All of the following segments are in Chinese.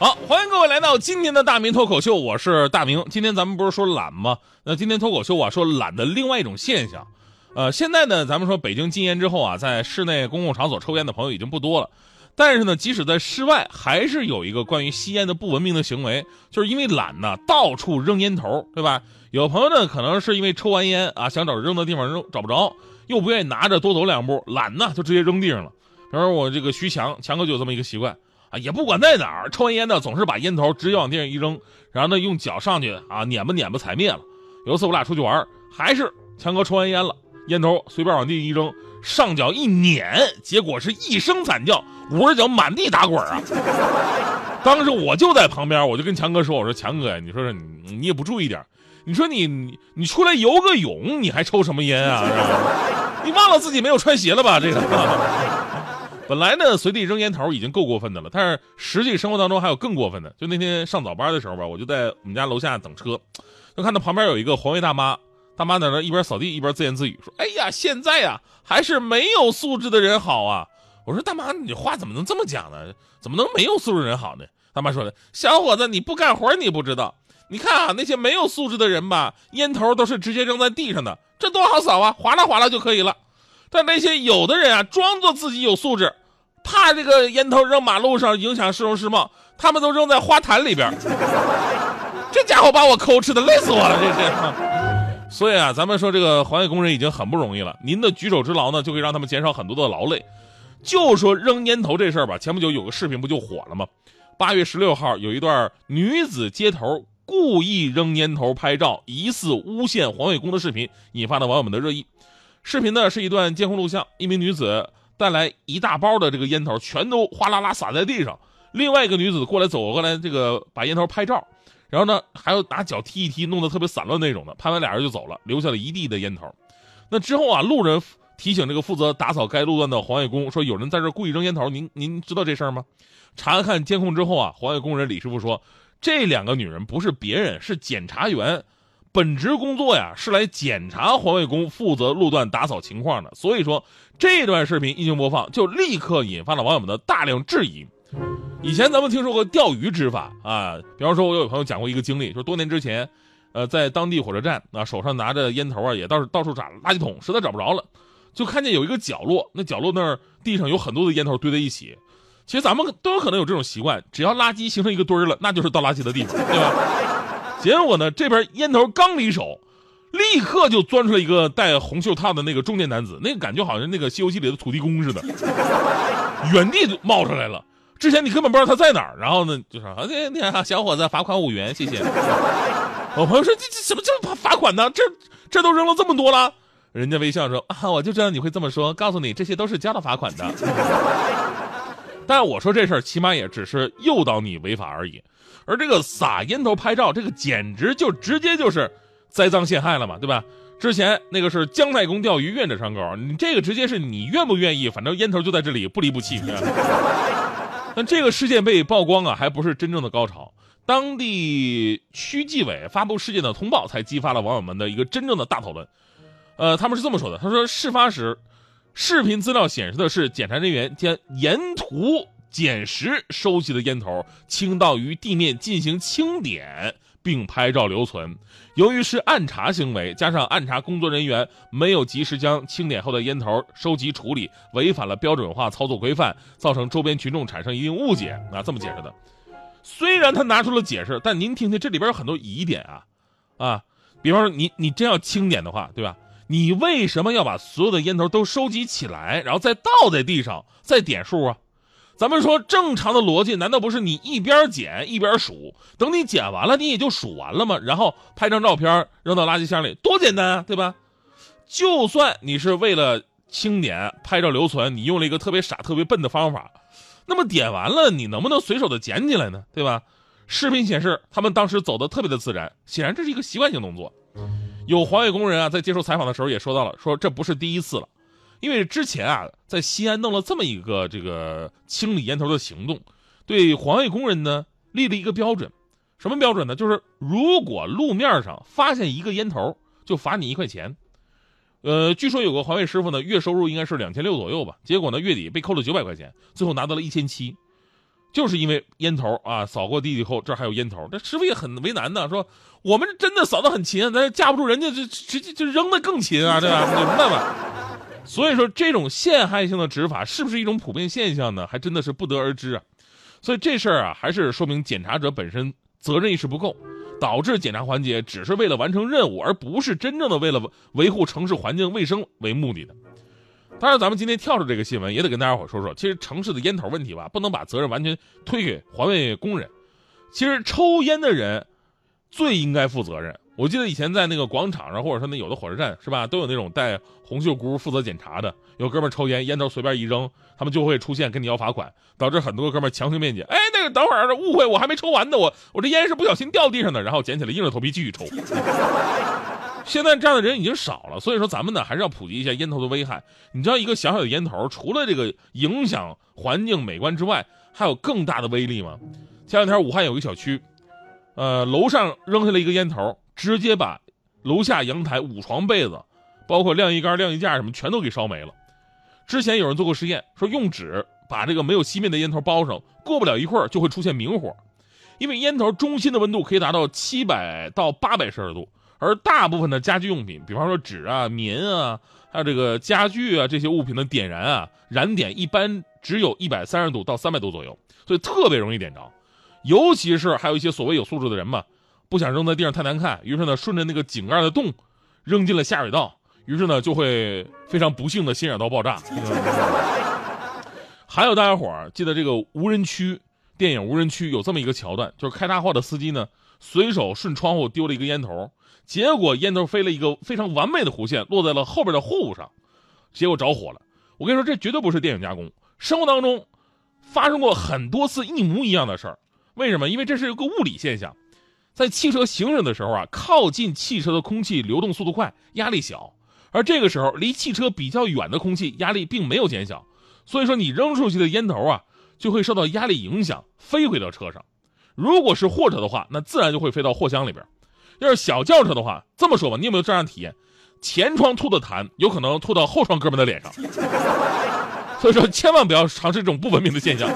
好，欢迎各位来到今天的大明脱口秀，我是大明。今天咱们不是说懒吗？那今天脱口秀啊，说懒的另外一种现象。呃，现在呢，咱们说北京禁烟之后啊，在室内公共场所抽烟的朋友已经不多了。但是呢，即使在室外，还是有一个关于吸烟的不文明的行为，就是因为懒呢，到处扔烟头，对吧？有朋友呢，可能是因为抽完烟啊，想找扔的地方扔找不着，又不愿意拿着多走两步，懒呢，就直接扔地上了。比如说我这个徐强，强哥就有这么一个习惯。啊，也不管在哪儿抽完烟呢，总是把烟头直接往地上一扔，然后呢用脚上去啊碾吧碾吧踩灭了。有一次我俩出去玩，还是强哥抽完烟了，烟头随便往地上一扔，上脚一碾，结果是一声惨叫，捂着脚满地打滚啊！当时我就在旁边，我就跟强哥说：“我说强哥呀，你说说你你也不注意点，你说你你出来游个泳，你还抽什么烟啊？你忘了自己没有穿鞋了吧？这个。”本来呢，随地扔烟头已经够过分的了，但是实际生活当中还有更过分的。就那天上早班的时候吧，我就在我们家楼下等车，就看到旁边有一个环卫大妈，大妈在那一边扫地一边自言自语说：“哎呀，现在呀，还是没有素质的人好啊！”我说：“大妈，你话怎么能这么讲呢？怎么能没有素质人好呢？”大妈说的：“小伙子，你不干活你不知道，你看啊，那些没有素质的人吧，烟头都是直接扔在地上的，这多好扫啊，划拉划拉就可以了。”但那些有的人啊，装作自己有素质，怕这个烟头扔马路上影响市容市貌，他们都扔在花坛里边。这家伙把我抠吃的累死我了，这是。所以啊，咱们说这个环卫工人已经很不容易了，您的举手之劳呢，就可以让他们减少很多的劳累。就说扔烟头这事儿吧，前不久有个视频不就火了吗？八月十六号有一段女子街头故意扔烟头拍照，疑似诬陷环卫工的视频，引发了网友们的热议。视频呢是一段监控录像，一名女子带来一大包的这个烟头，全都哗啦啦洒在地上。另外一个女子过来走过来，这个把烟头拍照，然后呢还要拿脚踢一踢，弄得特别散乱那种的。拍完俩人就走了，留下了一地的烟头。那之后啊，路人提醒这个负责打扫该路段的环卫工说，有人在这故意扔烟头，您您知道这事儿吗？查看监控之后啊，环卫工人李师傅说，这两个女人不是别人，是检察员。本职工作呀是来检查环卫工负责路段打扫情况的，所以说这段视频一经播放，就立刻引发了网友们的大量质疑。以前咱们听说过钓鱼执法啊，比方说我有朋友讲过一个经历，就是多年之前，呃，在当地火车站啊，手上拿着烟头啊，也到到处找垃圾桶，实在找不着了，就看见有一个角落，那角落那儿地上有很多的烟头堆在一起。其实咱们都有可能有这种习惯，只要垃圾形成一个堆儿了，那就是倒垃圾的地方，对吧？结果呢，这边烟头刚离手，立刻就钻出来一个戴红袖套的那个中年男子，那个感觉好像那个《西游记》里的土地公似的，原地就冒出来了。之前你根本不知道他在哪儿，然后呢，就说：“哎，你看，小伙子，罚款五元，谢谢。”我朋友说：“这这怎么叫罚罚款呢？这这都扔了这么多了。”人家微笑说：“啊，我就知道你会这么说，告诉你，这些都是交了罚款的。”但我说这事儿，起码也只是诱导你违法而已。而这个撒烟头拍照，这个简直就直接就是栽赃陷害了嘛，对吧？之前那个是姜太公钓鱼，愿者上钩，你这个直接是你愿不愿意，反正烟头就在这里，不离不弃。但这个事件被曝光啊，还不是真正的高潮。当地区纪委发布事件的通报，才激发了网友们的一个真正的大讨论。呃，他们是这么说的：他说，事发时，视频资料显示的是检查人员将沿途。捡拾收集的烟头倾倒于地面进行清点，并拍照留存。由于是暗查行为，加上暗查工作人员没有及时将清点后的烟头收集处理，违反了标准化操作规范，造成周边群众产生一定误解。啊，这么解释的。虽然他拿出了解释，但您听听，这里边有很多疑点啊啊！比方说，你你真要清点的话，对吧？你为什么要把所有的烟头都收集起来，然后再倒在地上，再点数啊？咱们说正常的逻辑，难道不是你一边捡一边数？等你捡完了，你也就数完了吗？然后拍张照片扔到垃圾箱里，多简单啊，对吧？就算你是为了清点拍照留存，你用了一个特别傻、特别笨的方法，那么点完了，你能不能随手的捡起来呢？对吧？视频显示，他们当时走的特别的自然，显然这是一个习惯性动作。有环卫工人啊，在接受采访的时候也说到了，说这不是第一次了，因为之前啊，在西安弄了这么一个这个清理烟头的行动，对环卫工人呢立了一个标准，什么标准呢？就是如果路面上发现一个烟头，就罚你一块钱。呃，据说有个环卫师傅呢，月收入应该是两千六左右吧，结果呢月底被扣了九百块钱，最后拿到了一千七，就是因为烟头啊，扫过地以后这还有烟头，这师傅也很为难呢，说我们真的扫得很勤，但是架不住人家这直接就扔的更勤啊，对吧？明白吧？所以说这种陷害性的执法是不是一种普遍现象呢？还真的是不得而知啊。所以这事儿啊，还是说明检查者本身责任意识不够。导致检查环节只是为了完成任务，而不是真正的为了维护城市环境卫生为目的的。当然，咱们今天跳出这个新闻，也得跟大家伙说说，其实城市的烟头问题吧，不能把责任完全推给环卫工人。其实抽烟的人最应该负责任。我记得以前在那个广场上，或者说那有的火车站是吧，都有那种带红袖箍负责检查的。有哥们抽烟，烟头随便一扔，他们就会出现跟你要罚款，导致很多哥们强行辩解。哎，那个等会儿误会，我还没抽完呢，我我这烟是不小心掉地上的，然后捡起来硬着头皮继续抽。现在这样的人已经少了，所以说咱们呢还是要普及一下烟头的危害。你知道一个小小的烟头，除了这个影响环境美观之外，还有更大的威力吗？前两天武汉有一个小区，呃，楼上扔下了一个烟头。直接把楼下阳台五床被子，包括晾衣杆、晾衣架什么，全都给烧没了。之前有人做过实验，说用纸把这个没有熄灭的烟头包上，过不了一会儿就会出现明火。因为烟头中心的温度可以达到七百到八百摄氏度，而大部分的家居用品，比方说纸啊、棉啊，还有这个家具啊这些物品的点燃啊，燃点一般只有一百三十度到三百度左右，所以特别容易点着。尤其是还有一些所谓有素质的人嘛。不想扔在地上太难看，于是呢，顺着那个井盖的洞，扔进了下水道，于是呢，就会非常不幸的心眼到爆炸。还有大家伙儿记得这个无人区电影《无人区》有这么一个桥段，就是开大货的司机呢，随手顺窗户丢了一个烟头，结果烟头飞了一个非常完美的弧线，落在了后边的货物上，结果着火了。我跟你说，这绝对不是电影加工，生活当中发生过很多次一模一样的事儿。为什么？因为这是一个物理现象。在汽车行驶的时候啊，靠近汽车的空气流动速度快，压力小；而这个时候离汽车比较远的空气压力并没有减小，所以说你扔出去的烟头啊，就会受到压力影响，飞回到车上。如果是货车的话，那自然就会飞到货箱里边；要是小轿车的话，这么说吧，你有没有这样体验？前窗吐的痰，有可能吐到后窗哥们的脸上。所以说，千万不要尝试这种不文明的现象。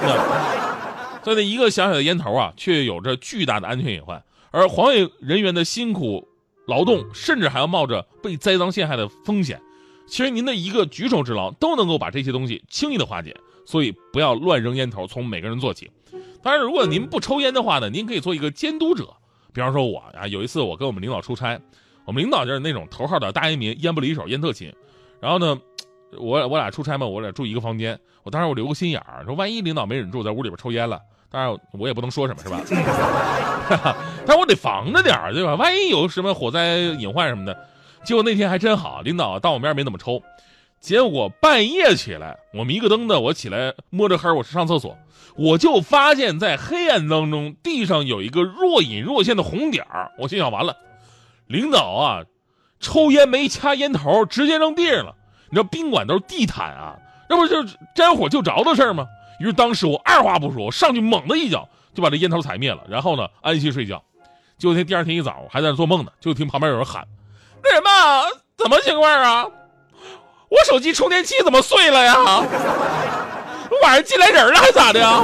所以，那一个小小的烟头啊，却有着巨大的安全隐患。而环卫人员的辛苦劳动，甚至还要冒着被栽赃陷害的风险。其实您的一个举手之劳，都能够把这些东西轻易的化解。所以不要乱扔烟头，从每个人做起。当然，如果您不抽烟的话呢，您可以做一个监督者。比方说我啊，有一次我跟我们领导出差，我们领导就是那种头号的大烟民，烟不离手，烟特勤。然后呢，我我俩出差嘛，我俩住一个房间。我当时我留个心眼儿，说万一领导没忍住，在屋里边抽烟了。当然，我也不能说什么，是吧？但是我得防着点儿，对吧？万一有什么火灾隐患什么的。结果那天还真好，领导当我面没怎么抽。结果半夜起来，我迷个灯的，我起来摸着黑，我是上厕所，我就发现，在黑暗当中，地上有一个若隐若现的红点儿。我心想，完了，领导啊，抽烟没掐烟头，直接扔地上了。你知道宾馆都是地毯啊，那不就沾火就着的事儿吗？于是当时我二话不说，上去猛的一脚就把这烟头踩灭了，然后呢安心睡觉。结果那第二天一早还在那做梦呢，就听旁边有人喊：“那什么，怎么情况啊？我手机充电器怎么碎了呀？晚上进来人了还咋的呀？”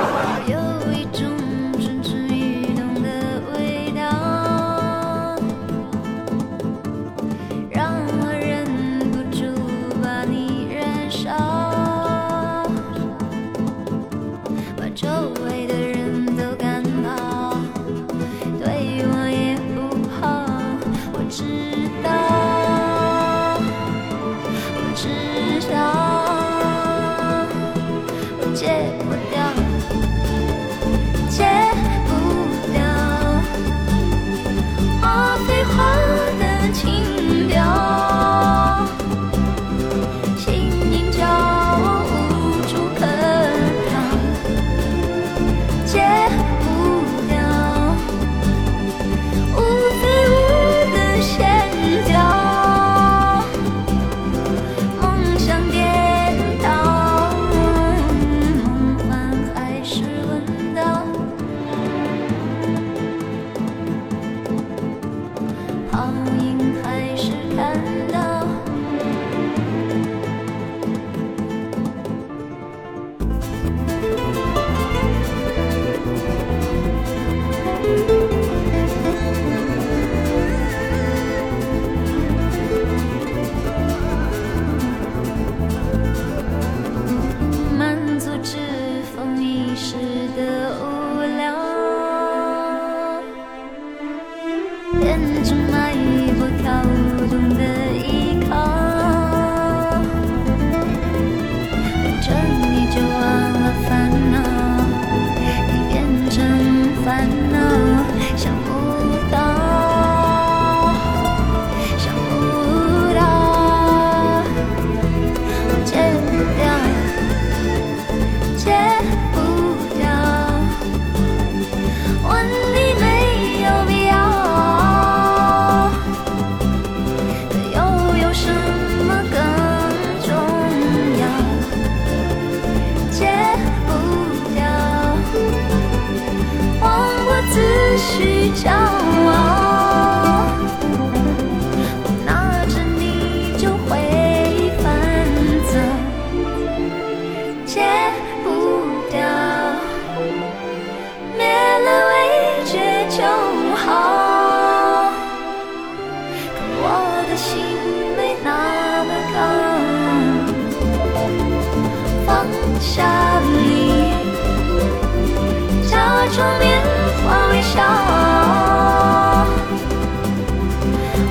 要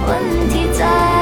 问题在